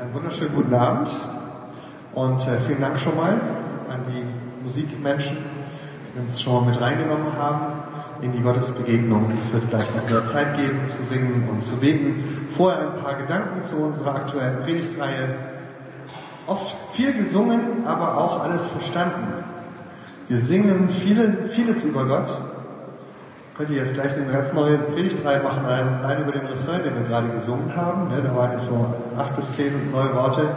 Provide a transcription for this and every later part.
Einen wunderschönen guten Abend und äh, vielen Dank schon mal an die Musikmenschen, die uns schon mal mit reingenommen haben in die Gottesbegegnung. Es wird gleich noch mehr Zeit geben zu singen und zu beten. Vorher ein paar Gedanken zu unserer aktuellen Predigtreihe. Oft viel gesungen, aber auch alles verstanden. Wir singen viele, vieles über Gott. Könnt ihr jetzt gleich eine ganz neue Predigtreihe machen, allein über den Refrain, den wir gerade gesungen haben. Ne, da waren jetzt so acht bis zehn neue Worte.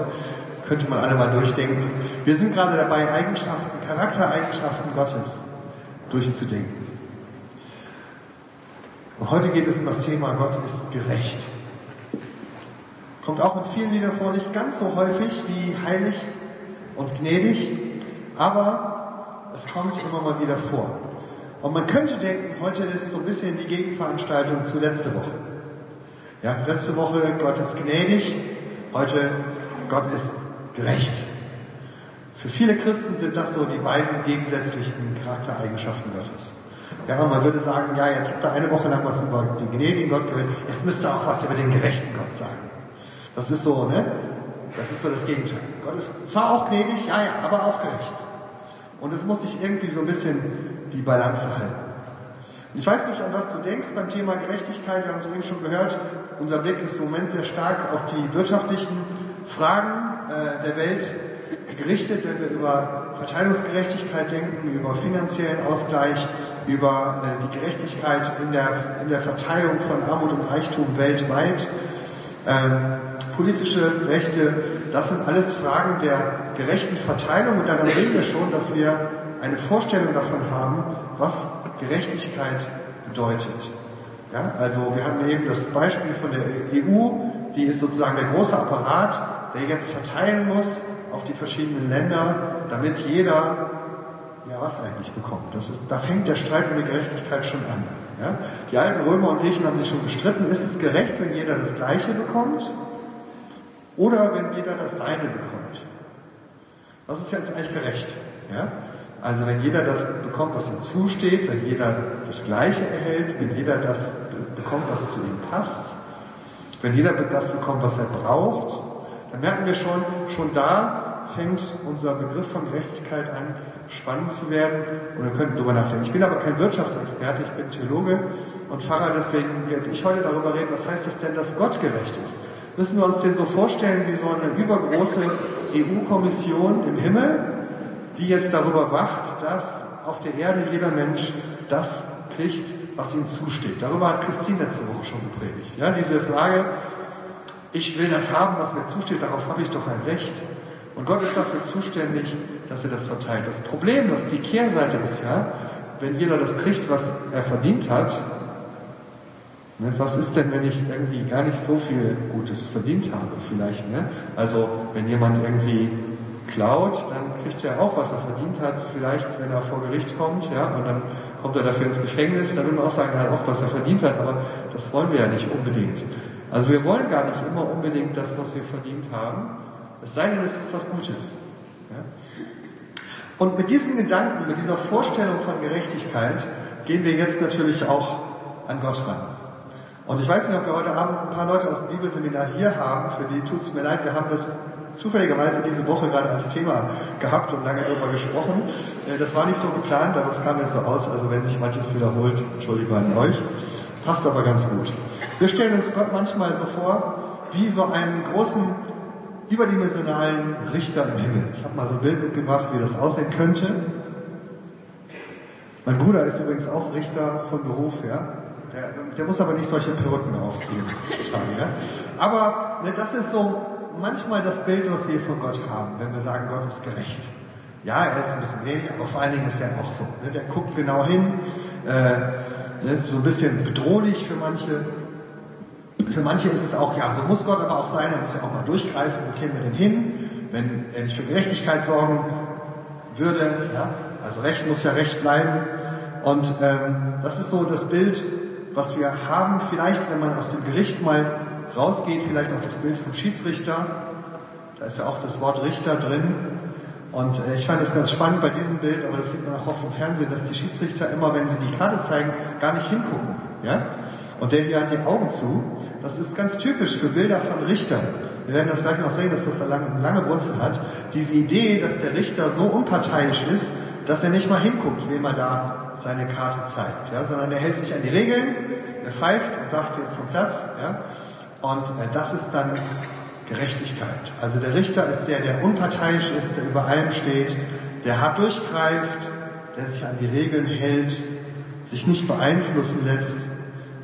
Könnte man alle mal durchdenken. Wir sind gerade dabei, Eigenschaften, Charaktereigenschaften Gottes durchzudenken. Und heute geht es um das Thema Gott ist gerecht. Kommt auch in vielen Liedern vor, nicht ganz so häufig wie heilig und gnädig, aber es kommt immer mal wieder vor. Und man könnte denken, heute ist so ein bisschen die Gegenveranstaltung zu letzte Woche. Ja, letzte Woche Gott ist gnädig, heute Gott ist gerecht. Für viele Christen sind das so die beiden gegensätzlichen Charaktereigenschaften Gottes. Ja, man würde sagen, ja, jetzt habt ihr eine Woche lang was über den gnädigen Gott gehört, jetzt müsst ihr auch was über den gerechten Gott sagen. Das ist so, ne? Das ist so das Gegenteil. Gott ist zwar auch gnädig, ja, ja, aber auch gerecht. Und es muss sich irgendwie so ein bisschen die Balance halten. Ich weiß nicht, an was du denkst beim Thema Gerechtigkeit. Wir haben es eben schon gehört. Unser Blick ist im Moment sehr stark auf die wirtschaftlichen Fragen äh, der Welt gerichtet, wenn wir über Verteilungsgerechtigkeit denken, über finanziellen Ausgleich, über äh, die Gerechtigkeit in der, in der Verteilung von Armut und Reichtum weltweit, ähm, politische Rechte, das sind alles Fragen der gerechten Verteilung und daran sehen wir schon, dass wir eine Vorstellung davon haben, was Gerechtigkeit bedeutet. Ja, also wir haben eben das Beispiel von der EU, die ist sozusagen der große Apparat, der jetzt verteilen muss auf die verschiedenen Länder, damit jeder ja was eigentlich bekommt. Das ist, da fängt der Streit um die Gerechtigkeit schon an. Ja? Die alten Römer und Griechen haben sich schon gestritten, ist es gerecht, wenn jeder das Gleiche bekommt oder wenn jeder das Seine bekommt? Was ist jetzt eigentlich gerecht? Ja? Also wenn jeder das bekommt, was ihm zusteht, wenn jeder das Gleiche erhält, wenn jeder das bekommt, was zu ihm passt, wenn jeder das bekommt, was er braucht, dann merken wir schon, schon da fängt unser Begriff von Gerechtigkeit an, spannend zu werden und wir könnten darüber nachdenken. Ich bin aber kein Wirtschaftsexperte, ich bin Theologe und Pfarrer, deswegen werde ich heute darüber reden, was heißt es denn, dass Gott gerecht ist? Müssen wir uns den so vorstellen wie so eine übergroße EU-Kommission im Himmel, die jetzt darüber wacht, dass auf der Erde jeder Mensch das kriegt, was ihm zusteht. Darüber hat Christine letzte Woche schon gepredigt. Ja, diese Frage, ich will das haben, was mir zusteht, darauf habe ich doch ein Recht. Und Gott ist dafür zuständig, dass er das verteilt. Das Problem, dass die Kehrseite ist ja, wenn jeder das kriegt, was er verdient hat, ne, was ist denn, wenn ich irgendwie gar nicht so viel Gutes verdient habe, vielleicht, ne? Also, wenn jemand irgendwie klaut, dann kriegt er auch, was er verdient hat, vielleicht, wenn er vor Gericht kommt, ja, und dann kommt er dafür ins Gefängnis, dann will man auch sagen, er hat auch, was er verdient hat, aber das wollen wir ja nicht unbedingt. Also wir wollen gar nicht immer unbedingt das, was wir verdient haben, es sei denn, es ist was Gutes. Ja? Und mit diesen Gedanken, mit dieser Vorstellung von Gerechtigkeit gehen wir jetzt natürlich auch an Gott ran. Und ich weiß nicht, ob wir heute Abend ein paar Leute aus dem Bibelseminar hier haben, für die tut es mir leid, wir haben das zufälligerweise diese Woche gerade als Thema gehabt und lange darüber gesprochen. Äh, das war nicht so geplant, aber es kam jetzt so aus, also wenn sich manches wiederholt, Entschuldigung an euch. Passt aber ganz gut. Wir stellen uns Gott manchmal so vor, wie so einen großen überdimensionalen Richter im Himmel. Ich habe mal so ein Bild mitgebracht, wie das aussehen könnte. Mein Bruder ist übrigens auch Richter von Beruf, ja. Der, der muss aber nicht solche Perücken aufziehen. Aber ne, das ist so manchmal das Bild, was wir von Gott haben, wenn wir sagen, Gott ist gerecht. Ja, er ist ein bisschen gnädig, aber vor allen Dingen ist er auch so. Ne? Der guckt genau hin, äh, ne, so ein bisschen bedrohlich für manche. Für manche ist es auch, ja, so muss Gott aber auch sein, er muss ja auch mal durchgreifen, wo kämen wir denn hin, wenn er nicht für Gerechtigkeit sorgen würde. Ja? Also Recht muss ja Recht bleiben. Und ähm, das ist so das Bild, was wir haben. Vielleicht, wenn man aus dem Gericht mal rausgeht, vielleicht auch das Bild vom Schiedsrichter. Da ist ja auch das Wort Richter drin. Und äh, ich fand es ganz spannend bei diesem Bild, aber das sieht man auch oft im Fernsehen, dass die Schiedsrichter immer, wenn sie die Karte zeigen, gar nicht hingucken. Ja? Und der hier hat die Augen zu. Das ist ganz typisch für Bilder von Richtern. wir werden das gleich noch sehen, dass das eine lange, lange Wurzel hat, diese Idee, dass der Richter so unparteiisch ist, dass er nicht mal hinguckt, wem er da seine Karte zeigt, ja, sondern er hält sich an die Regeln, er pfeift und sagt jetzt vom Platz, ja, und äh, das ist dann Gerechtigkeit. Also der Richter ist der, der unparteiisch ist, der über allem steht, der hart durchgreift, der sich an die Regeln hält, sich nicht beeinflussen lässt.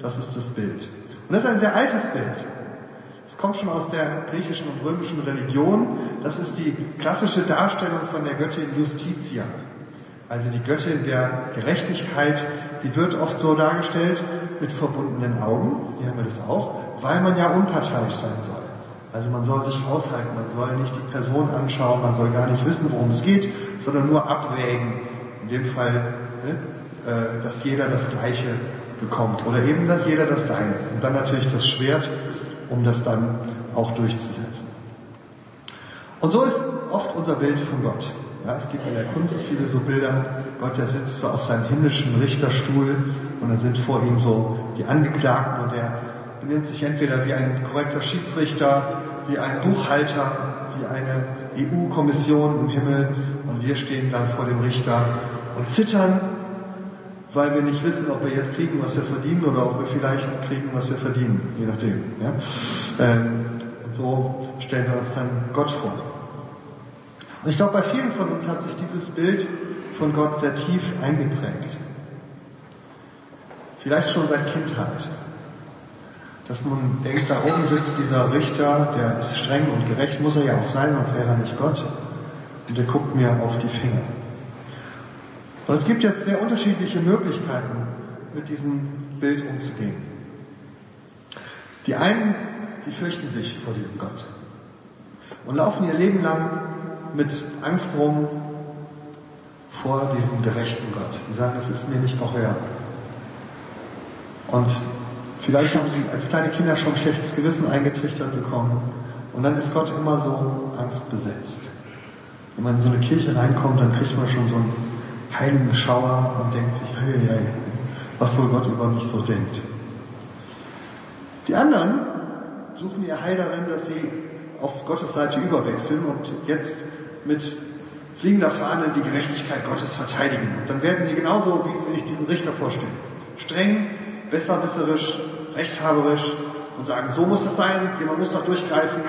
Das ist das Bild. Und das ist ein sehr altes Bild. Es kommt schon aus der griechischen und römischen Religion. Das ist die klassische Darstellung von der Göttin Justitia. Also die Göttin der Gerechtigkeit, die wird oft so dargestellt mit verbundenen Augen. Hier haben wir das auch, weil man ja unparteiisch sein soll. Also man soll sich aushalten, man soll nicht die Person anschauen, man soll gar nicht wissen, worum es geht, sondern nur abwägen. In dem Fall, ne, äh, dass jeder das Gleiche bekommt oder eben, dass jeder das Seine. Und dann natürlich das Schwert, um das dann auch durchzusetzen. Und so ist oft unser Bild von Gott. Ja, es gibt in der Kunst viele so Bilder, Gott, der sitzt so auf seinem himmlischen Richterstuhl und dann sind vor ihm so die Angeklagten und er benimmt sich entweder wie ein korrekter Schiedsrichter, wie ein Buchhalter, wie eine EU-Kommission im Himmel und wir stehen dann vor dem Richter und zittern, weil wir nicht wissen, ob wir jetzt kriegen, was wir verdienen oder ob wir vielleicht kriegen, was wir verdienen, je nachdem. Ja? Ähm, und so stellen wir uns dann Gott vor. Und ich glaube, bei vielen von uns hat sich dieses Bild von Gott sehr tief eingeprägt. Vielleicht schon seit Kindheit dass man denkt, da oben sitzt dieser Richter, der ist streng und gerecht, muss er ja auch sein, sonst wäre er nicht Gott. Und der guckt mir auf die Finger. Und es gibt jetzt sehr unterschiedliche Möglichkeiten, mit diesem Bild umzugehen. Die einen, die fürchten sich vor diesem Gott und laufen ihr Leben lang mit Angst rum vor diesem gerechten Gott. Die sagen, es ist mir nicht geheuer. Und Vielleicht haben sie als kleine Kinder schon schlechtes Gewissen eingetrichtert bekommen. Und dann ist Gott immer so angstbesetzt. Wenn man in so eine Kirche reinkommt, dann kriegt man schon so einen heiligen Schauer und denkt sich, hey, hey, was wohl Gott über mich so denkt. Die anderen suchen ihr Heil darin, dass sie auf Gottes Seite überwechseln und jetzt mit fliegender Fahne die Gerechtigkeit Gottes verteidigen. Und dann werden sie genauso, wie sie sich diesen Richter vorstellen. Streng, besserwisserisch, rechtshaberisch und sagen, so muss es sein, jemand muss doch durchgreifen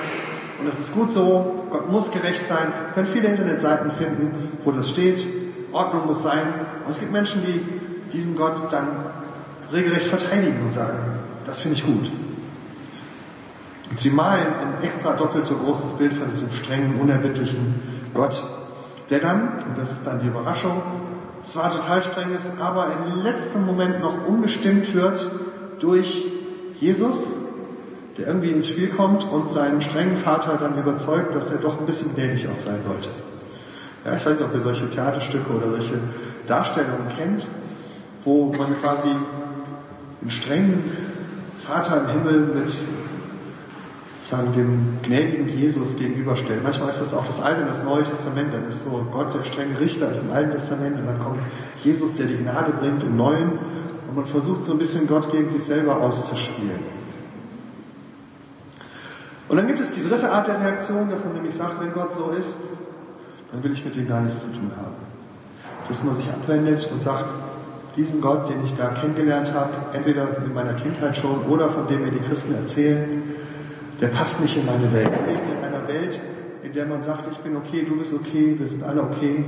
und es ist gut so, Gott muss gerecht sein. Ihr könnt viele Internetseiten finden, wo das steht, Ordnung muss sein. Und es gibt Menschen, die diesen Gott dann regelrecht verteidigen und sagen, das finde ich gut. Und sie malen ein extra doppelt so großes Bild von diesem strengen, unerbittlichen Gott, der dann, und das ist dann die Überraschung, zwar total streng ist, aber im letzten Moment noch unbestimmt wird durch Jesus, der irgendwie ins Spiel kommt und seinen strengen Vater dann überzeugt, dass er doch ein bisschen gnädig auch sein sollte. Ja, ich weiß nicht, ob ihr solche Theaterstücke oder solche Darstellungen kennt, wo man quasi einen strengen Vater im Himmel mit sagen, dem gnädigen Jesus gegenüberstellt. Manchmal ist das auch das Alte und das Neue Testament. Dann ist so Gott, der strenge Richter, ist im Alten Testament und dann kommt Jesus, der die Gnade bringt im Neuen und man versucht so ein bisschen Gott gegen sich selber auszuspielen. Und dann gibt es die dritte Art der Reaktion, dass man nämlich sagt, wenn Gott so ist, dann will ich mit ihm gar nichts zu tun haben. Dass man sich abwendet und sagt, diesen Gott, den ich da kennengelernt habe, entweder in meiner Kindheit schon oder von dem mir die Christen erzählen, der passt nicht in meine Welt. Ich lebe in einer Welt, in der man sagt, ich bin okay, du bist okay, wir sind alle okay,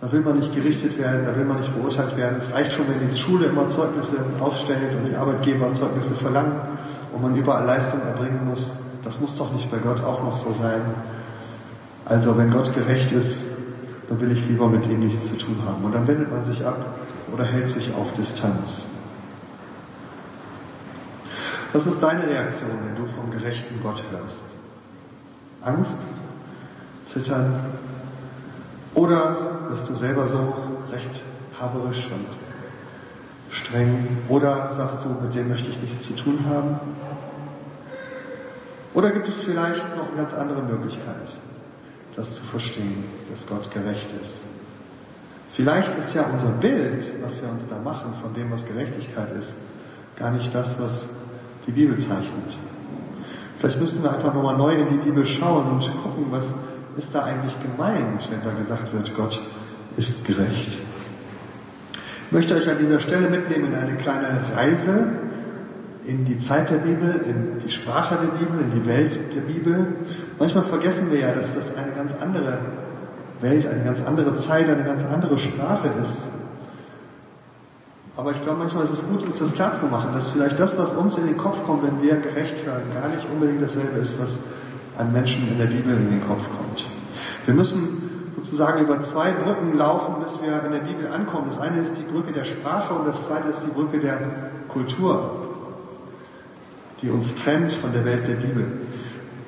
da will man nicht gerichtet werden, da will man nicht beurteilt werden. Es reicht schon, wenn die Schule immer Zeugnisse aufstellt und die Arbeitgeber Zeugnisse verlangen und man überall Leistung erbringen muss. Das muss doch nicht bei Gott auch noch so sein. Also wenn Gott gerecht ist, dann will ich lieber mit ihm nichts zu tun haben. Und dann wendet man sich ab oder hält sich auf Distanz. Was ist deine Reaktion, wenn du vom gerechten Gott hörst? Angst? Zittern? Oder bist du selber so rechthaberisch und streng? Oder sagst du, mit dem möchte ich nichts zu tun haben? Oder gibt es vielleicht noch eine ganz andere Möglichkeit, das zu verstehen, dass Gott gerecht ist? Vielleicht ist ja unser Bild, was wir uns da machen, von dem, was Gerechtigkeit ist, gar nicht das, was die Bibel zeichnet. Vielleicht müssten wir einfach nochmal neu in die Bibel schauen und gucken, was ist da eigentlich gemeint, wenn da gesagt wird, Gott ist gerecht. Ich möchte euch an dieser Stelle mitnehmen in eine kleine Reise in die Zeit der Bibel, in die Sprache der Bibel, in die Welt der Bibel. Manchmal vergessen wir ja, dass das eine ganz andere Welt, eine ganz andere Zeit, eine ganz andere Sprache ist. Aber ich glaube, manchmal ist es gut, uns das klar zu machen, dass vielleicht das, was uns in den Kopf kommt, wenn wir gerecht werden, gar nicht unbedingt dasselbe ist, was einem Menschen in der Bibel in den Kopf kommt. Wir müssen sozusagen über zwei Brücken laufen, bis wir in der Bibel ankommen. Das eine ist die Brücke der Sprache und das zweite ist die Brücke der Kultur, die uns trennt von der Welt der Bibel.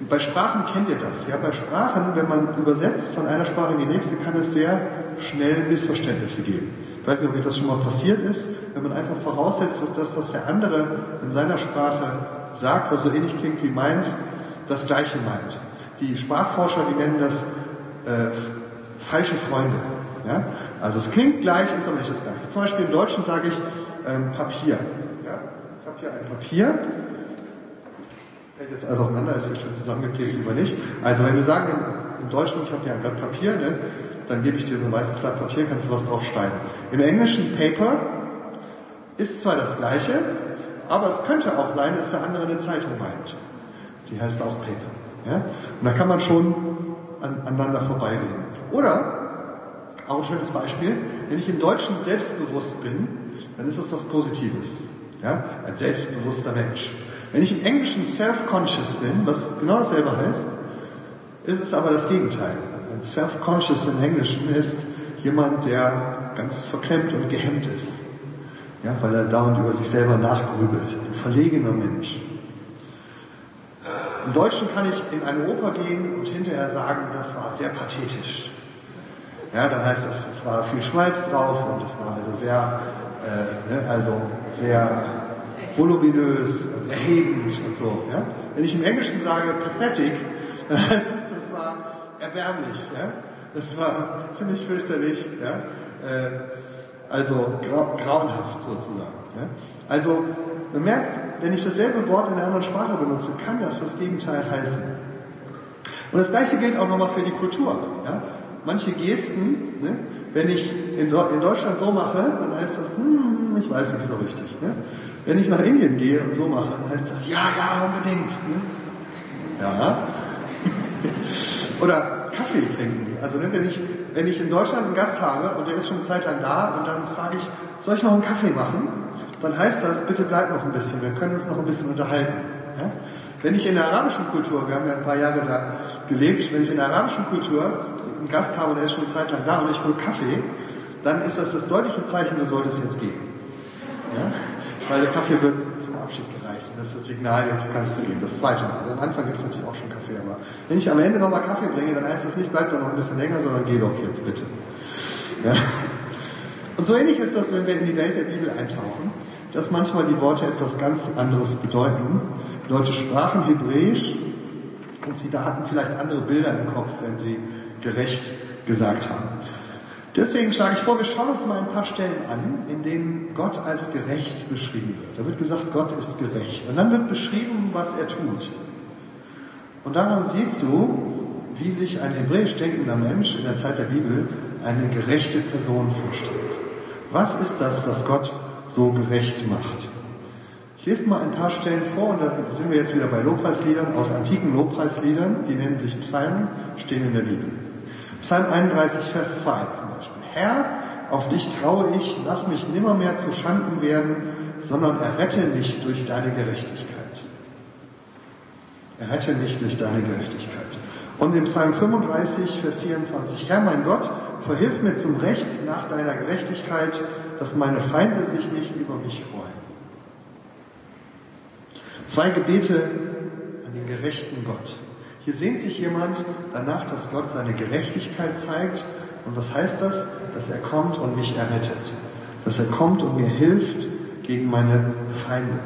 Bei Sprachen kennt ihr das. Ja, bei Sprachen, wenn man übersetzt von einer Sprache in die nächste, kann es sehr schnell Missverständnisse geben. Ich weiß nicht, ob euch das schon mal passiert ist, wenn man einfach voraussetzt, dass das, was der andere in seiner Sprache sagt, was so ähnlich klingt wie meins, das Gleiche meint. Die Sprachforscher, die nennen das äh, falsche Freunde. Ja? Also es klingt gleich, ist aber nicht das Gleiche. Zum Beispiel im Deutschen sage ich ähm, Papier. Ja? Ich habe hier ein Papier fällt jetzt alles auseinander, ist jetzt schon zusammengeklebt, lieber nicht. Also wenn wir sagen im, Deutschen, ich habe hier ein Blatt Papier, ne, dann gebe ich dir so ein weißes Blatt Papier, kannst du was drauf schreiben. Im Englischen Paper ist zwar das gleiche, aber es könnte auch sein, dass der andere eine Zeitung meint. Die heißt auch Paper. Ja? Und da kann man schon an, aneinander vorbeireden. Oder, auch ein schönes Beispiel, wenn ich im Deutschen selbstbewusst bin, dann ist das was Positives. Ja? Ein selbstbewusster Mensch. Wenn ich im Englischen self-conscious bin, was genau dasselbe heißt, ist es aber das Gegenteil. Self-conscious im Englischen ist jemand, der ganz verklemmt und gehemmt ist. Ja, weil er dauernd über sich selber nachgrübelt. Ein verlegener Mensch. Im Deutschen kann ich in eine Oper gehen und hinterher sagen, das war sehr pathetisch. Ja, dann heißt es, es war viel Schmalz drauf und es war also sehr, äh, ne, also sehr voluminös und erhebend und so. Ja? Wenn ich im Englischen sage pathetic, dann heißt es, das war erbärmlich. Ja? Das war ziemlich fürchterlich. Ja? Äh, also grau grauenhaft sozusagen. Ja? Also man merkt, wenn ich dasselbe Wort in einer anderen Sprache benutze, kann das das Gegenteil heißen. Und das gleiche gilt auch nochmal für die Kultur. Ja? Manche Gesten, ne? wenn ich in, in, Deutschland so mache, dann heißt das, hm, ich weiß nicht so richtig. Ne? Wenn ich nach Indien gehe und so mache, dann heißt das, ja, ja, unbedingt. Ne? Ja. Oder Kaffee trinken. Also ne, wenn ich, wenn ich in Deutschland einen Gast habe und der ist schon eine Zeit lang da und dann frage ich, soll ich noch einen Kaffee machen? Dann heißt das, bitte bleib noch ein bisschen, wir können uns noch ein bisschen unterhalten. Ja? Wenn ich in der arabischen Kultur, wir haben ja ein paar Jahre da gelebt, wenn ich in der arabischen Kultur einen Gast habe, der ist schon eine Zeit lang da und ich hole Kaffee, dann ist das das deutliche Zeichen, du solltest jetzt gehen. Ja? weil der Kaffee wird zum Abschied gereicht. das ist das Signal, jetzt kannst du gehen. Das zweite Mal. Am Anfang gibt es natürlich auch schon Kaffee, aber wenn ich am Ende nochmal Kaffee bringe, dann heißt das nicht, bleib doch noch ein bisschen länger, sondern geh doch jetzt bitte. Ja? Und so ähnlich ist das, wenn wir in die Welt der Bibel eintauchen, dass manchmal die Worte etwas ganz anderes bedeuten. Leute sprachen Hebräisch und sie da hatten vielleicht andere Bilder im Kopf, wenn sie gerecht gesagt haben. Deswegen schlage ich vor, wir schauen uns mal ein paar Stellen an, in denen Gott als gerecht beschrieben wird. Da wird gesagt, Gott ist gerecht. Und dann wird beschrieben, was er tut. Und daran siehst du, wie sich ein hebräisch denkender Mensch in der Zeit der Bibel eine gerechte Person vorstellt. Was ist das, was Gott so gerecht macht? Ich lese mal ein paar Stellen vor und da sind wir jetzt wieder bei Lobpreisliedern aus antiken Lobpreisliedern, die nennen sich Psalmen, stehen in der Bibel. Psalm 31, Vers 2 zum Beispiel. Herr, auf dich traue ich, lass mich nimmermehr zu Schanden werden, sondern errette mich durch deine Gerechtigkeit. Errette mich durch deine Gerechtigkeit. Und im Psalm 35, Vers 24, Herr mein Gott, verhilf mir zum Recht nach deiner Gerechtigkeit, dass meine Feinde sich nicht über mich freuen. Zwei Gebete an den gerechten Gott. Hier sehnt sich jemand danach, dass Gott seine Gerechtigkeit zeigt. Und was heißt das? Dass er kommt und mich errettet. Dass er kommt und mir hilft gegen meine Feinde.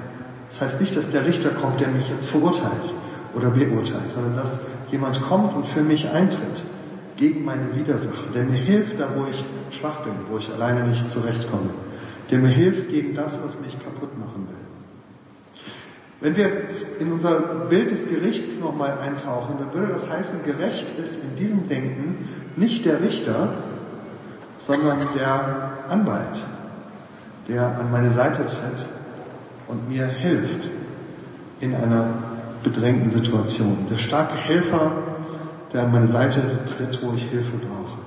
Das heißt nicht, dass der Richter kommt, der mich jetzt verurteilt oder beurteilt, sondern dass jemand kommt und für mich eintritt gegen meine Widersacher, der mir hilft, da wo ich schwach bin, wo ich alleine nicht zurechtkomme, der mir hilft gegen das, was mich kaputt will. Wenn wir in unser Bild des Gerichts nochmal eintauchen, dann würde das heißen, gerecht ist in diesem Denken nicht der Richter, sondern der Anwalt, der an meine Seite tritt und mir hilft in einer bedrängten Situation. Der starke Helfer, der an meine Seite tritt, wo ich Hilfe brauche.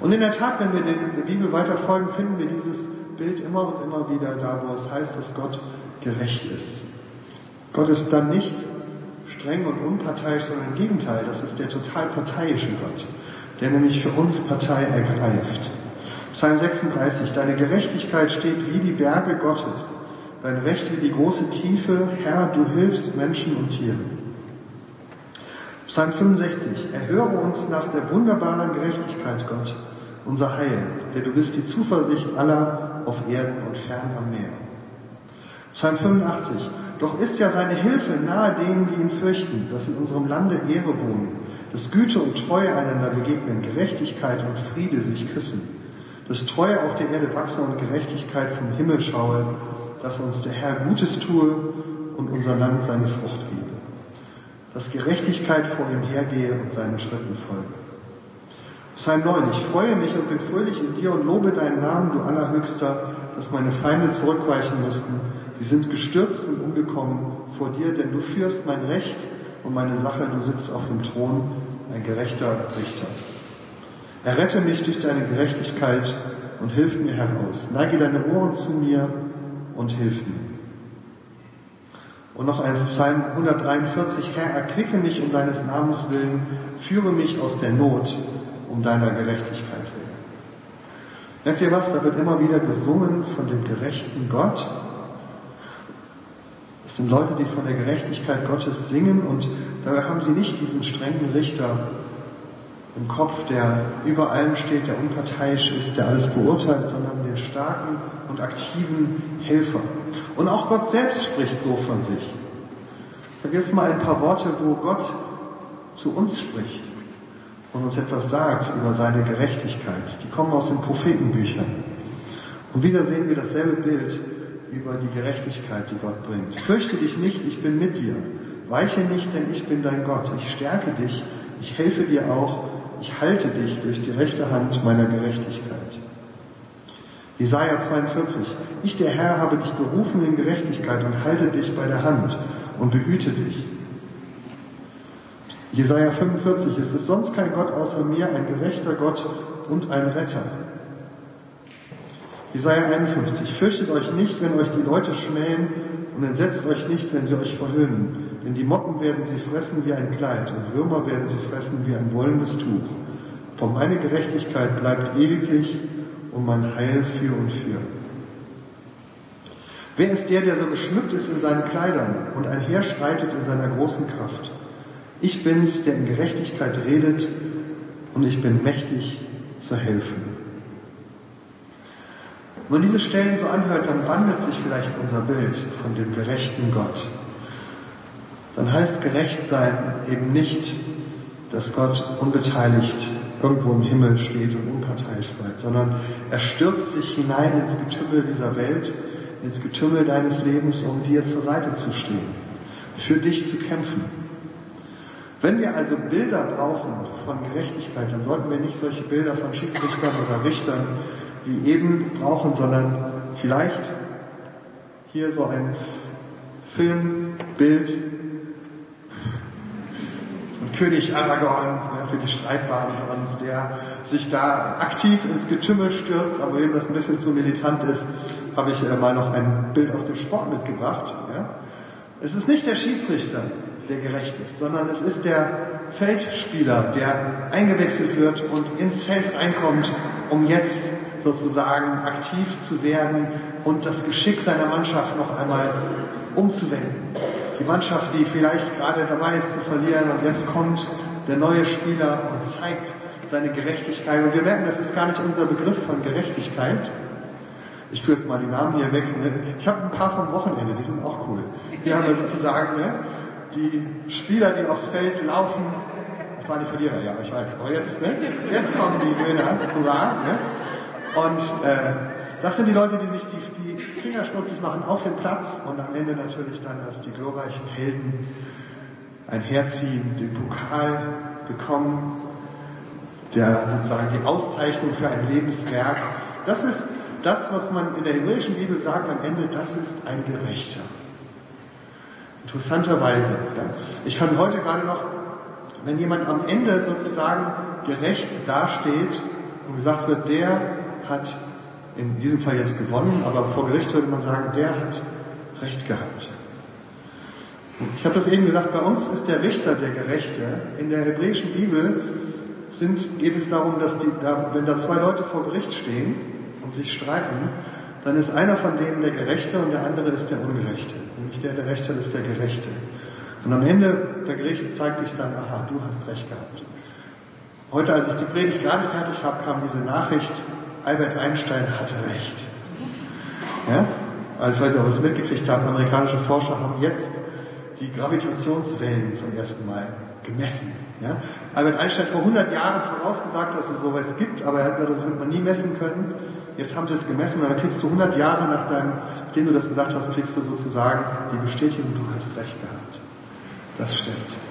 Und in der Tat, wenn wir der Bibel weiter folgen, finden wir dieses Bild immer und immer wieder da, wo es heißt, dass Gott gerecht ist. Gott ist dann nicht streng und unparteiisch, sondern im Gegenteil, das ist der total parteiische Gott, der nämlich für uns Partei ergreift. Psalm 36, deine Gerechtigkeit steht wie die Berge Gottes, dein Recht wie die große Tiefe, Herr, du hilfst Menschen und Tieren. Psalm 65, erhöre uns nach der wunderbaren Gerechtigkeit, Gott, unser Heil, der du bist die Zuversicht aller auf Erden und fern am Meer. Psalm 85, doch ist ja seine Hilfe nahe denen, die ihn fürchten, dass in unserem Lande Ehre wohnen, dass Güte und Treue einander begegnen, Gerechtigkeit und Friede sich küssen, dass Treue auf der Erde wachse und Gerechtigkeit vom Himmel schaue, dass uns der Herr Gutes tue und unser Land seine Frucht gebe, dass Gerechtigkeit vor ihm hergehe und seinen Schritten folge. Psalm 9, ich freue mich und bin fröhlich in dir und lobe deinen Namen, du Allerhöchster, dass meine Feinde zurückweichen mussten, die sind gestürzt und umgekommen vor dir, denn du führst mein Recht und meine Sache, du sitzt auf dem Thron, ein gerechter Richter. Errette mich durch deine Gerechtigkeit und hilf mir heraus. Neige deine Ohren zu mir und hilf mir. Und noch eins, Psalm 143, Herr, erquicke mich um deines Namens willen, führe mich aus der Not um deiner Gerechtigkeit willen. Merkt ihr was? Da wird immer wieder gesungen von dem gerechten Gott, es sind Leute, die von der Gerechtigkeit Gottes singen und dabei haben sie nicht diesen strengen Richter im Kopf, der über allem steht, der unparteiisch ist, der alles beurteilt, sondern den starken und aktiven Helfer. Und auch Gott selbst spricht so von sich. Ich sage jetzt mal ein paar Worte, wo Gott zu uns spricht und uns etwas sagt über seine Gerechtigkeit. Die kommen aus den Prophetenbüchern. Und wieder sehen wir dasselbe Bild über die Gerechtigkeit, die Gott bringt. Fürchte dich nicht, ich bin mit dir. Weiche nicht, denn ich bin dein Gott. Ich stärke dich, ich helfe dir auch, ich halte dich durch die rechte Hand meiner Gerechtigkeit. Jesaja 42. Ich, der Herr, habe dich berufen in Gerechtigkeit und halte dich bei der Hand und behüte dich. Jesaja 45. Es ist sonst kein Gott außer mir, ein gerechter Gott und ein Retter. Jesaja 51. Fürchtet euch nicht, wenn euch die Leute schmähen und entsetzt euch nicht, wenn sie euch verhöhnen. Denn die Motten werden sie fressen wie ein Kleid und Würmer werden sie fressen wie ein wollendes Tuch. Doch meine Gerechtigkeit bleibt ewiglich und mein Heil für und für. Wer ist der, der so geschmückt ist in seinen Kleidern und einherschreitet in seiner großen Kraft? Ich bin's, der in Gerechtigkeit redet und ich bin mächtig zu helfen. Wenn man diese Stellen so anhört, dann wandelt sich vielleicht unser Bild von dem gerechten Gott. Dann heißt gerecht sein eben nicht, dass Gott unbeteiligt irgendwo im Himmel steht und unparteiisch bleibt, sondern er stürzt sich hinein ins Getümmel dieser Welt, ins Getümmel deines Lebens, um dir zur Seite zu stehen, für dich zu kämpfen. Wenn wir also Bilder brauchen von Gerechtigkeit, dann sollten wir nicht solche Bilder von Schiedsrichtern oder Richtern wie eben brauchen, sondern vielleicht hier so ein Filmbild von König Aragorn ja, für die Streitbahn für uns, der sich da aktiv ins Getümmel stürzt, aber wem das ein bisschen zu militant ist, habe ich äh, mal noch ein Bild aus dem Sport mitgebracht. Ja. Es ist nicht der Schiedsrichter, der gerecht ist, sondern es ist der Feldspieler, der eingewechselt wird und ins Feld reinkommt, um jetzt sozusagen aktiv zu werden und das Geschick seiner Mannschaft noch einmal umzuwenden. Die Mannschaft, die vielleicht gerade dabei ist zu verlieren und jetzt kommt der neue Spieler und zeigt seine Gerechtigkeit. Und wir merken, das ist gar nicht unser Begriff von Gerechtigkeit. Ich tue jetzt mal die Namen hier weg. Ich habe ein paar vom Wochenende, die sind auch cool. Hier haben wir sozusagen ne, die Spieler, die aufs Feld laufen. Das waren die Verlierer, ja, ich weiß. Aber jetzt, ne, jetzt kommen die Gewinner. Hurra! Ne? Und äh, das sind die Leute, die sich die, die Finger schmutzig machen auf dem Platz und am Ende natürlich dann als die glorreichen Helden ein Herziehen, den Pokal bekommen, der sozusagen die Auszeichnung für ein Lebenswerk. Das ist das, was man in der hebräischen Bibel sagt am Ende, das ist ein Gerechter. Interessanterweise. Ja. Ich fand heute gerade noch, wenn jemand am Ende sozusagen gerecht dasteht und gesagt wird, der hat in diesem Fall jetzt gewonnen, aber vor Gericht würde man sagen, der hat Recht gehabt. Ich habe das eben gesagt, bei uns ist der Richter der Gerechte. In der hebräischen Bibel sind, geht es darum, dass die, da, wenn da zwei Leute vor Gericht stehen und sich streiten, dann ist einer von denen der Gerechte und der andere ist der Ungerechte. Nämlich der, der Rechte ist der Gerechte. Und am Ende der Gerichte zeigt sich dann, aha, du hast recht gehabt. Heute, als ich die Predigt gerade fertig habe, kam diese Nachricht, Albert Einstein hatte recht. Ja? Also, ich weiß nicht, ob ihr es mitgekriegt habt, amerikanische Forscher haben jetzt die Gravitationswellen zum ersten Mal gemessen. Ja? Albert Einstein hat vor 100 Jahren vorausgesagt, dass es sowas gibt, aber er hat das wird man nie messen können. Jetzt haben sie es gemessen und dann kriegst du 100 Jahre nach deinem, dem du das gesagt hast, kriegst du sozusagen die Bestätigung, du hast recht gehabt. Das stimmt.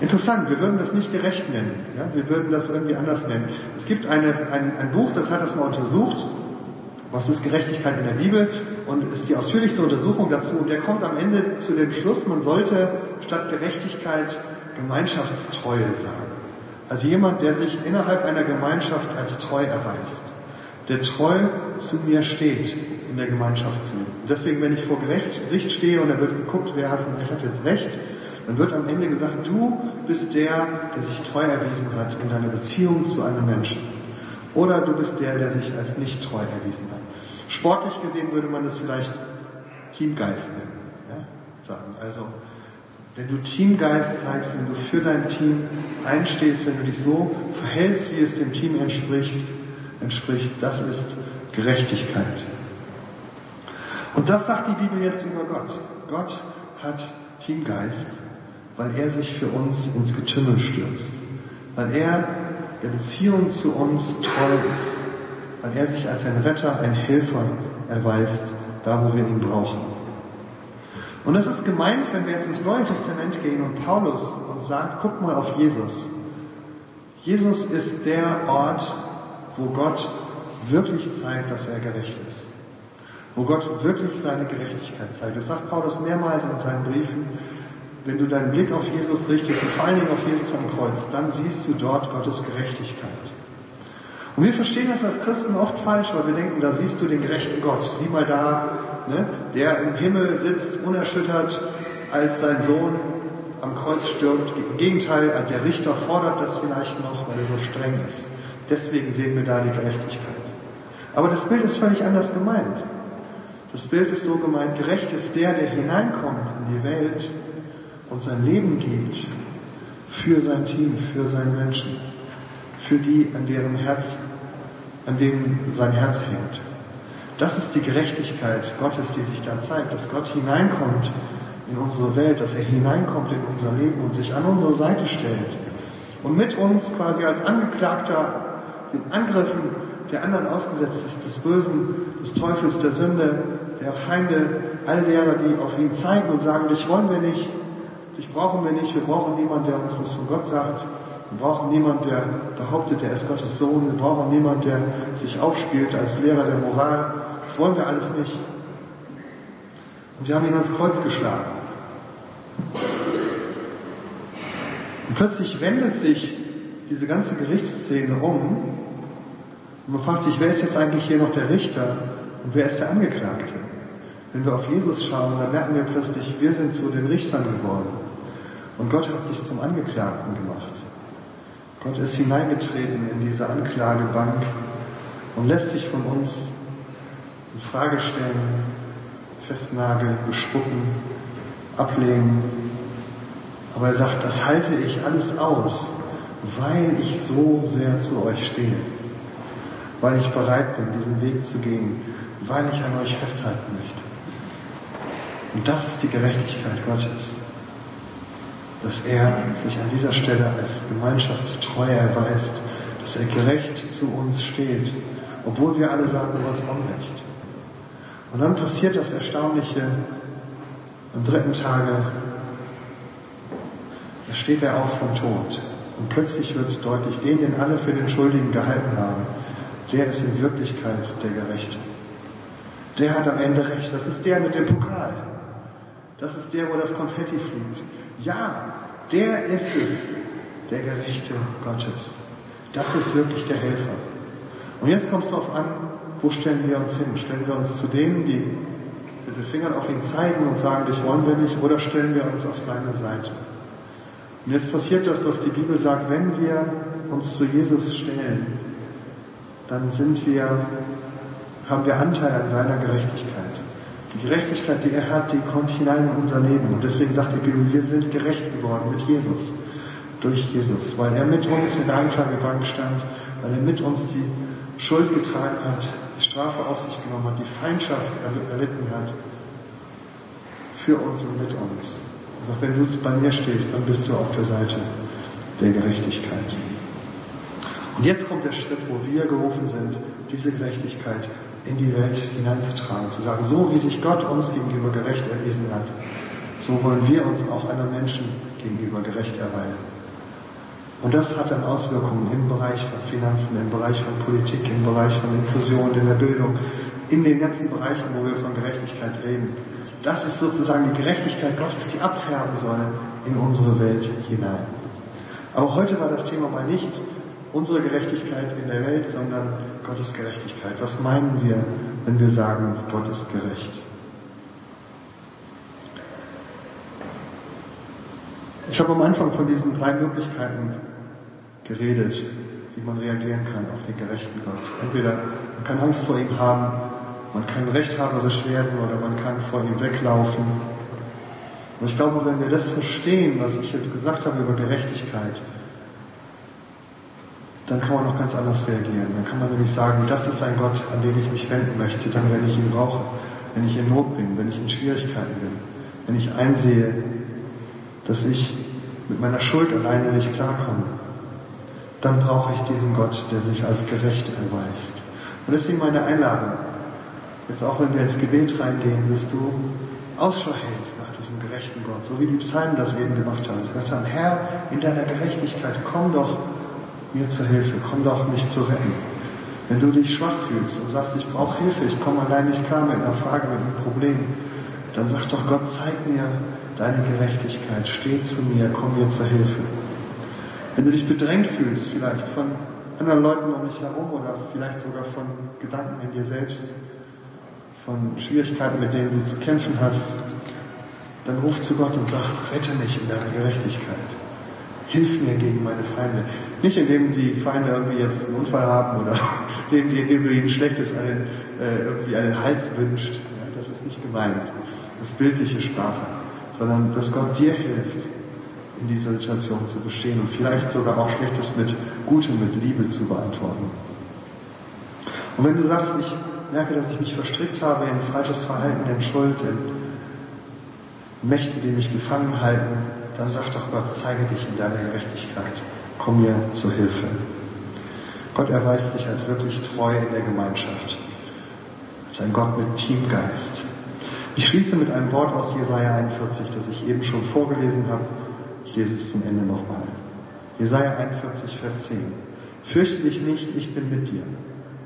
Interessant, wir würden das nicht gerecht nennen. Ja? Wir würden das irgendwie anders nennen. Es gibt eine, ein, ein Buch, das hat das mal untersucht. Was ist Gerechtigkeit in der Bibel? Und ist die ausführlichste Untersuchung dazu. Und der kommt am Ende zu dem Schluss, man sollte statt Gerechtigkeit Gemeinschaftstreue sagen. Also jemand, der sich innerhalb einer Gemeinschaft als treu erweist. Der treu zu mir steht in der Gemeinschaft zu. Deswegen, wenn ich vor Gericht stehe und da wird geguckt, wer hat, wer hat jetzt Recht, dann wird am Ende gesagt, du bist der, der sich treu erwiesen hat in deiner Beziehung zu einem Menschen. Oder du bist der, der sich als nicht treu erwiesen hat. Sportlich gesehen würde man das vielleicht Teamgeist nennen. Ja? Sagen. Also, wenn du Teamgeist zeigst, wenn du für dein Team einstehst, wenn du dich so verhältst, wie es dem Team entspricht, entspricht, das ist Gerechtigkeit. Und das sagt die Bibel jetzt über Gott. Gott hat Teamgeist weil er sich für uns ins Getümmel stürzt, weil er der Beziehung zu uns treu ist, weil er sich als ein Retter, ein Helfer erweist, da wo wir ihn brauchen. Und das ist gemeint, wenn wir jetzt ins Neue Testament gehen und Paulus uns sagt, guck mal auf Jesus. Jesus ist der Ort, wo Gott wirklich zeigt, dass er gerecht ist. Wo Gott wirklich seine Gerechtigkeit zeigt. Das sagt Paulus mehrmals in seinen Briefen wenn du deinen Blick auf Jesus richtest und vor allen Dingen auf Jesus am Kreuz, dann siehst du dort Gottes Gerechtigkeit. Und wir verstehen das als Christen oft falsch, weil wir denken, da siehst du den gerechten Gott. Sieh mal da, ne, der im Himmel sitzt, unerschüttert, als sein Sohn am Kreuz stirbt. Im Gegenteil, der Richter fordert das vielleicht noch, weil er so streng ist. Deswegen sehen wir da die Gerechtigkeit. Aber das Bild ist völlig anders gemeint. Das Bild ist so gemeint, gerecht ist der, der hineinkommt in die Welt und sein Leben gibt für sein Team, für seine Menschen, für die, an deren Herz, an denen sein Herz hängt. Das ist die Gerechtigkeit Gottes, die sich da zeigt, dass Gott hineinkommt in unsere Welt, dass er hineinkommt in unser Leben und sich an unsere Seite stellt und mit uns quasi als Angeklagter den Angriffen der anderen ausgesetzt ist, des Bösen, des Teufels, der Sünde, der Feinde, all derer, die auf ihn zeigen und sagen, dich wollen wir nicht, Dich brauchen wir nicht. Wir brauchen niemanden, der uns was von Gott sagt. Wir brauchen niemanden, der behauptet, er ist Gottes Sohn. Wir brauchen niemanden, der sich aufspielt als Lehrer der Moral. Das wollen wir alles nicht. Und sie haben ihn ans Kreuz geschlagen. Und plötzlich wendet sich diese ganze Gerichtsszene um. Und man fragt sich, wer ist jetzt eigentlich hier noch der Richter und wer ist der Angeklagte? Wenn wir auf Jesus schauen, dann merken wir plötzlich, wir sind zu den Richtern geworden. Und Gott hat sich zum Angeklagten gemacht. Gott ist hineingetreten in diese Anklagebank und lässt sich von uns in Frage stellen, festnageln, bespucken, ablehnen. Aber er sagt, das halte ich alles aus, weil ich so sehr zu euch stehe, weil ich bereit bin, diesen Weg zu gehen, weil ich an euch festhalten möchte. Und das ist die Gerechtigkeit Gottes dass er sich an dieser Stelle als gemeinschaftstreu erweist, dass er gerecht zu uns steht, obwohl wir alle sagen, du hast Unrecht. Und dann passiert das Erstaunliche. Am dritten Tage, da steht er auf vom Tod. Und plötzlich wird deutlich, den, den alle für den Schuldigen gehalten haben, der ist in Wirklichkeit der Gerechte. Der hat am Ende recht. Das ist der mit dem Pokal. Das ist der, wo das Konfetti fliegt. Ja, der ist es, der Gerechte Gottes. Das ist wirklich der Helfer. Und jetzt kommt es darauf an, wo stellen wir uns hin? Stellen wir uns zu denen, die mit den Fingern auf ihn zeigen und sagen, dich wollen wir nicht, oder stellen wir uns auf seine Seite? Und jetzt passiert das, was die Bibel sagt, wenn wir uns zu Jesus stellen, dann sind wir, haben wir Anteil an seiner Gerechtigkeit. Die Gerechtigkeit, die er hat, die kommt hinein in unser Leben. Und deswegen sagt die Bibel, wir sind gerecht geworden mit Jesus. Durch Jesus. Weil er mit uns in der Anklagebank stand, weil er mit uns die Schuld getragen hat, die Strafe auf sich genommen hat, die Feindschaft erlitten hat. Für uns und mit uns. Und auch wenn du bei mir stehst, dann bist du auf der Seite der Gerechtigkeit. Und jetzt kommt der Schritt, wo wir gerufen sind, diese Gerechtigkeit in die Welt hineinzutragen, zu sagen, so wie sich Gott uns gegenüber gerecht erwiesen hat, so wollen wir uns auch anderen Menschen gegenüber gerecht erweisen. Und das hat dann Auswirkungen im Bereich von Finanzen, im Bereich von Politik, im Bereich von Inklusion, in der Bildung, in den ganzen Bereichen, wo wir von Gerechtigkeit reden. Das ist sozusagen die Gerechtigkeit Gottes, die abfärben soll in unsere Welt hinein. Aber heute war das Thema mal nicht unsere Gerechtigkeit in der Welt, sondern Gottes Gerechtigkeit. Was meinen wir, wenn wir sagen, Gott ist gerecht? Ich habe am Anfang von diesen drei Möglichkeiten geredet, wie man reagieren kann auf den gerechten Gott. Entweder man kann Angst vor ihm haben, man kann rechthaberisch werden oder man kann vor ihm weglaufen. Und ich glaube, wenn wir das verstehen, was ich jetzt gesagt habe über Gerechtigkeit, dann kann man noch ganz anders reagieren. Dann kann man nämlich sagen, das ist ein Gott, an den ich mich wenden möchte, dann wenn ich ihn brauche, wenn ich in Not bin, wenn ich in Schwierigkeiten bin, wenn ich einsehe, dass ich mit meiner Schuld alleine nicht klarkomme, dann brauche ich diesen Gott, der sich als gerecht erweist. Und deswegen meine Einladung, jetzt auch wenn wir ins Gebet reingehen, dass du Ausschau hältst nach diesem gerechten Gott, so wie die Psalmen das eben gemacht haben. Sie gesagt haben, Herr, in deiner Gerechtigkeit, komm doch mir zur Hilfe, komm doch mich zu retten. Wenn du dich schwach fühlst und sagst, ich brauche Hilfe, ich komme allein nicht klar mit einer Frage, mit einem Problem, dann sag doch Gott, zeig mir deine Gerechtigkeit, steh zu mir, komm mir zur Hilfe. Wenn du dich bedrängt fühlst, vielleicht von anderen Leuten um dich herum oder vielleicht sogar von Gedanken in dir selbst, von Schwierigkeiten, mit denen du zu kämpfen hast, dann ruf zu Gott und sag, rette mich in deiner Gerechtigkeit. Hilf mir gegen meine Feinde. Nicht indem die Feinde irgendwie jetzt einen Unfall haben oder indem du ihnen Schlechtes den, äh, irgendwie den Hals wünscht. Ja, das ist nicht gemeint. Das ist bildliche Sprache. Sondern dass Gott dir hilft, in dieser Situation zu bestehen und vielleicht sogar auch Schlechtes mit Gutem, mit Liebe zu beantworten. Und wenn du sagst, ich merke, dass ich mich verstrickt habe in falsches Verhalten, in Schuld, in Mächte, die mich gefangen halten, dann sag doch Gott, zeige dich in deiner Gerechtigkeit komm mir zur Hilfe. Gott erweist sich als wirklich treu in der Gemeinschaft, als ein Gott mit Teamgeist. Ich schließe mit einem Wort aus Jesaja 41, das ich eben schon vorgelesen habe. Ich lese es zum Ende nochmal. Jesaja 41, Vers 10. Fürchte dich nicht, ich bin mit dir.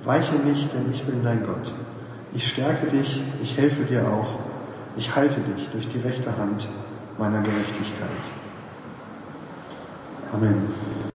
Weiche nicht, denn ich bin dein Gott. Ich stärke dich, ich helfe dir auch. Ich halte dich durch die rechte Hand meiner Gerechtigkeit. Amen.